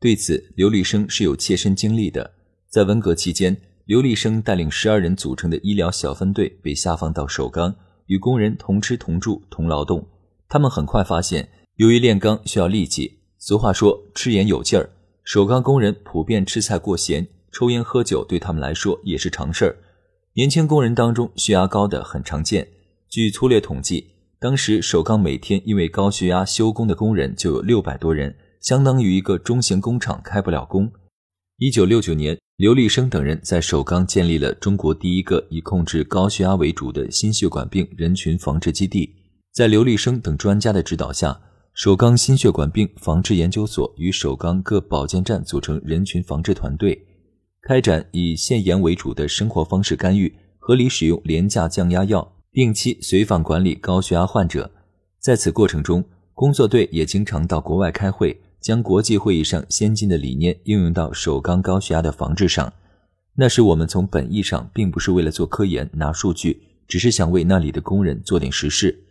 对此刘立生是有切身经历的。在文革期间，刘立生带领十二人组成的医疗小分队被下放到首钢，与工人同吃同住同劳动。他们很快发现，由于炼钢需要力气，俗话说“吃盐有劲儿”，首钢工人普遍吃菜过咸，抽烟喝酒对他们来说也是常事儿。年轻工人当中血压高的很常见，据粗略统计。当时首钢每天因为高血压休工的工人就有六百多人，相当于一个中型工厂开不了工。一九六九年，刘立生等人在首钢建立了中国第一个以控制高血压为主的心血管病人群防治基地。在刘立生等专家的指导下，首钢心血管病防治研究所与首钢各保健站组成人群防治团队，开展以限盐为主的生活方式干预，合理使用廉价降压药。定期随访管理高血压患者，在此过程中，工作队也经常到国外开会，将国际会议上先进的理念应用到首钢高血压的防治上。那时我们从本意上并不是为了做科研拿数据，只是想为那里的工人做点实事。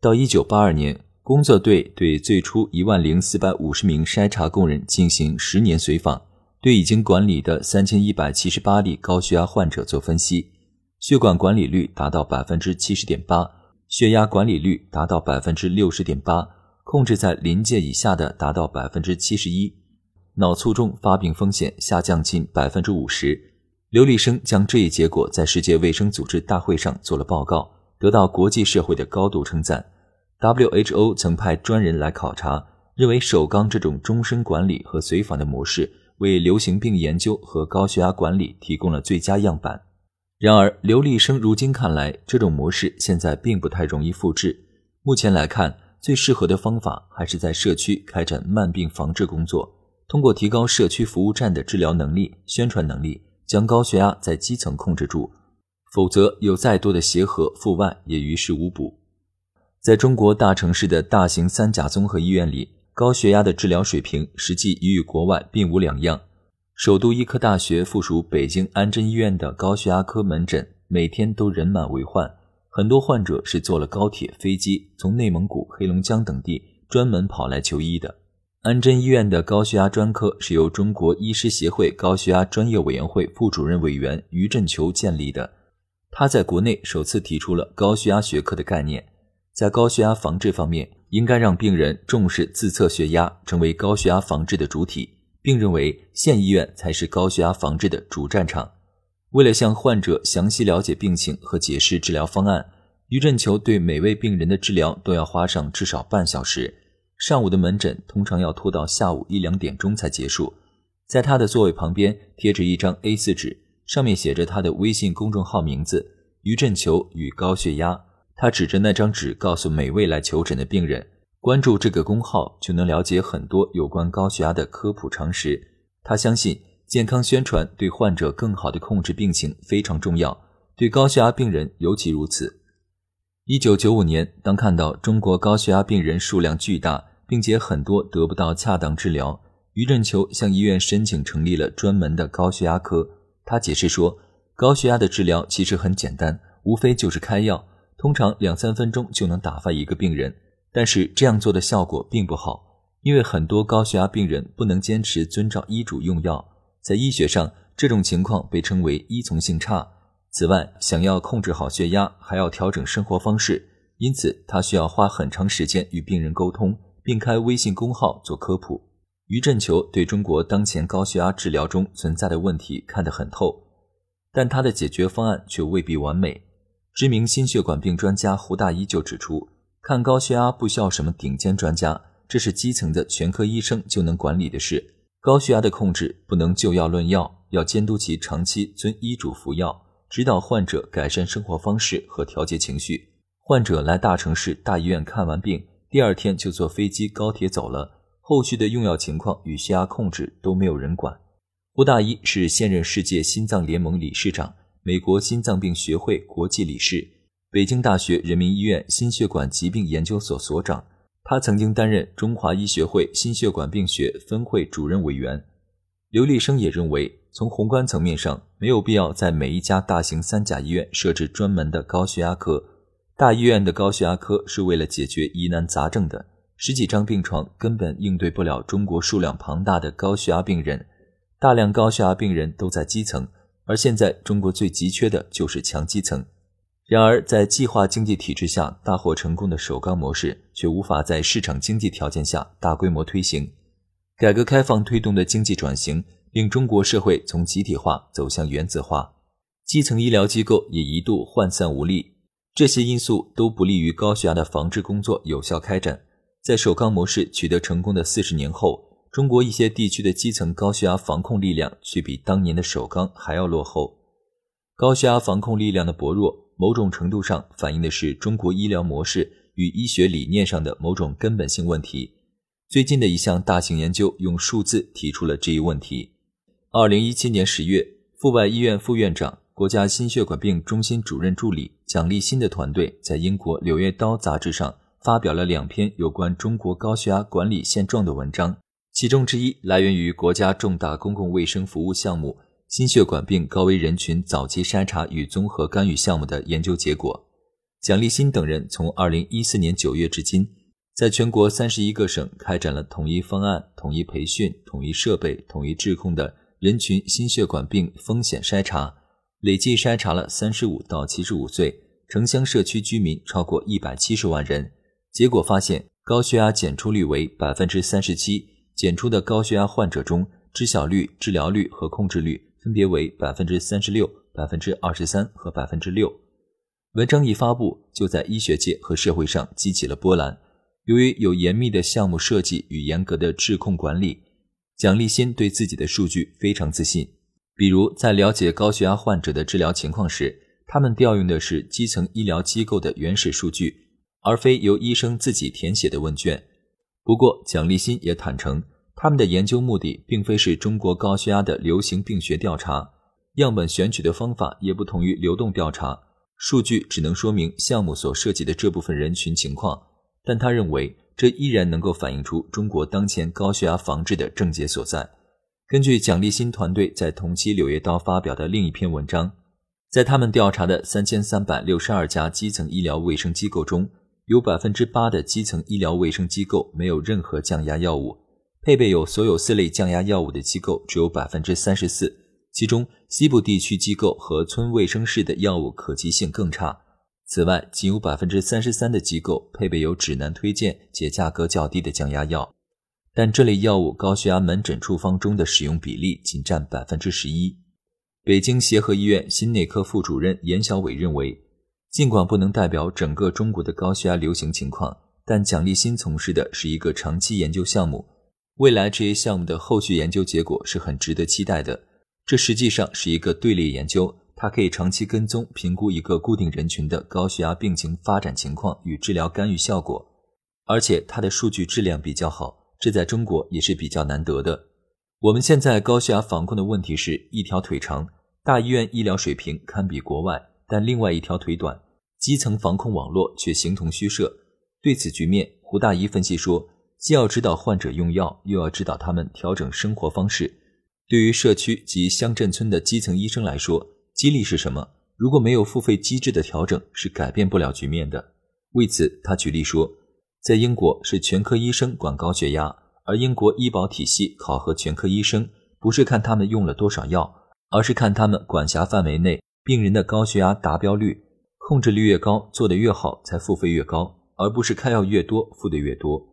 到一九八二年，工作队对最初一万零四百五十名筛查工人进行十年随访，对已经管理的三千一百七十八例高血压患者做分析。血管管理率达到百分之七十点八，血压管理率达到百分之六十点八，控制在临界以下的达到百分之七十一，脑卒中发病风险下降近百分之五十。刘立生将这一结果在世界卫生组织大会上做了报告，得到国际社会的高度称赞。WHO 曾派专人来考察，认为首钢这种终身管理和随访的模式，为流行病研究和高血压管理提供了最佳样板。然而，刘立生如今看来，这种模式现在并不太容易复制。目前来看，最适合的方法还是在社区开展慢病防治工作，通过提高社区服务站的治疗能力、宣传能力，将高血压在基层控制住。否则，有再多的协和、阜外也于事无补。在中国大城市的大型三甲综合医院里，高血压的治疗水平实际与国外并无两样。首都医科大学附属北京安贞医院的高血压科门诊每天都人满为患，很多患者是坐了高铁、飞机，从内蒙古、黑龙江等地专门跑来求医的。安贞医院的高血压专科是由中国医师协会高血压专业委员会副主任委员于振球建立的，他在国内首次提出了高血压学科的概念，在高血压防治方面，应该让病人重视自测血压，成为高血压防治的主体。并认为县医院才是高血压防治的主战场。为了向患者详细了解病情和解释治疗方案，于振球对每位病人的治疗都要花上至少半小时。上午的门诊通常要拖到下午一两点钟才结束。在他的座位旁边贴着一张 A4 纸，上面写着他的微信公众号名字“于振球与高血压”。他指着那张纸告诉每位来求诊的病人。关注这个公号，就能了解很多有关高血压的科普常识。他相信健康宣传对患者更好的控制病情非常重要，对高血压病人尤其如此。一九九五年，当看到中国高血压病人数量巨大，并且很多得不到恰当治疗，于振球向医院申请成立了专门的高血压科。他解释说，高血压的治疗其实很简单，无非就是开药，通常两三分钟就能打发一个病人。但是这样做的效果并不好，因为很多高血压病人不能坚持遵照医嘱用药，在医学上这种情况被称为依从性差。此外，想要控制好血压，还要调整生活方式，因此他需要花很长时间与病人沟通，并开微信公号做科普。于振球对中国当前高血压治疗中存在的问题看得很透，但他的解决方案却未必完美。知名心血管病专家胡大一就指出。看高血压不需要什么顶尖专家，这是基层的全科医生就能管理的事。高血压的控制不能就药论药，要监督其长期遵医嘱服药，指导患者改善生活方式和调节情绪。患者来大城市大医院看完病，第二天就坐飞机高铁走了，后续的用药情况与血压控制都没有人管。胡大一是现任世界心脏联盟理事长、美国心脏病学会国际理事、北京大学人民医院心血管疾病研究所所长。他曾经担任中华医学会心血管病学分会主任委员。刘立生也认为，从宏观层面上，没有必要在每一家大型三甲医院设置专门的高血压科。大医院的高血压科是为了解决疑难杂症的，十几张病床根本应对不了中国数量庞大的高血压病人。大量高血压病人都在基层，而现在中国最急缺的就是强基层。然而，在计划经济体制下大获成功的首钢模式，却无法在市场经济条件下大规模推行。改革开放推动的经济转型，令中国社会从集体化走向原子化，基层医疗机构也一度涣散无力。这些因素都不利于高血压的防治工作有效开展。在首钢模式取得成功的四十年后，中国一些地区的基层高血压防控力量却比当年的首钢还要落后。高血压防控力量的薄弱，某种程度上反映的是中国医疗模式与医学理念上的某种根本性问题。最近的一项大型研究用数字提出了这一问题。二零一七年十月，阜外医院副院长、国家心血管病中心主任助理蒋立新的团队在英国《柳叶刀》杂志上发表了两篇有关中国高血压管理现状的文章，其中之一来源于国家重大公共卫生服务项目——心血管病高危人群早期筛查与综合干预项目的研究结果。蒋立新等人从二零一四年九月至今。在全国三十一个省开展了统一方案、统一培训、统一设备、统一质控的人群心血管病风险筛查，累计筛查了三十五到七十五岁城乡社区居民超过一百七十万人。结果发现，高血压检出率为百分之三十七，检出的高血压患者中，知晓率、治疗率和控制率分别为百分之三十六、百分之二十三和百分之六。文章一发布，就在医学界和社会上激起了波澜。由于有严密的项目设计与严格的质控管理，蒋立新对自己的数据非常自信。比如，在了解高血压患者的治疗情况时，他们调用的是基层医疗机构的原始数据，而非由医生自己填写的问卷。不过，蒋立新也坦诚，他们的研究目的并非是中国高血压的流行病学调查，样本选取的方法也不同于流动调查，数据只能说明项目所涉及的这部分人群情况。但他认为，这依然能够反映出中国当前高血压防治的症结所在。根据蒋立新团队在同期《柳叶刀》发表的另一篇文章，在他们调查的三千三百六十二家基层医疗卫生机构中，有百分之八的基层医疗卫生机构没有任何降压药物，配备有所有四类降压药物的机构只有百分之三十四，其中西部地区机构和村卫生室的药物可及性更差。此外，仅有百分之三十三的机构配备有指南推荐且价格较低的降压药，但这类药物高血压门诊处方中的使用比例仅占百分之十一。北京协和医院心内科副主任严小伟认为，尽管不能代表整个中国的高血压流行情况，但蒋立新从事的是一个长期研究项目，未来这些项目的后续研究结果是很值得期待的。这实际上是一个队列研究。它可以长期跟踪评估一个固定人群的高血压病情发展情况与治疗干预效果，而且它的数据质量比较好，这在中国也是比较难得的。我们现在高血压防控的问题是一条腿长，大医院医疗水平堪比国外，但另外一条腿短，基层防控网络却形同虚设。对此局面，胡大一分析说，既要指导患者用药，又要指导他们调整生活方式。对于社区及乡镇村的基层医生来说，激励是什么？如果没有付费机制的调整，是改变不了局面的。为此，他举例说，在英国是全科医生管高血压，而英国医保体系考核全科医生，不是看他们用了多少药，而是看他们管辖范围内病人的高血压达标率，控制率越高，做得越好，才付费越高，而不是开药越多，付的越多。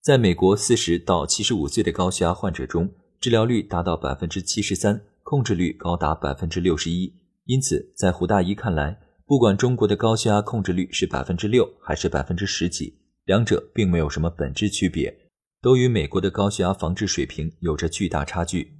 在美国，四十到七十五岁的高血压患者中，治疗率达到百分之七十三。控制率高达百分之六十一，因此在胡大一看来，不管中国的高血压控制率是百分之六还是百分之十几，两者并没有什么本质区别，都与美国的高血压防治水平有着巨大差距。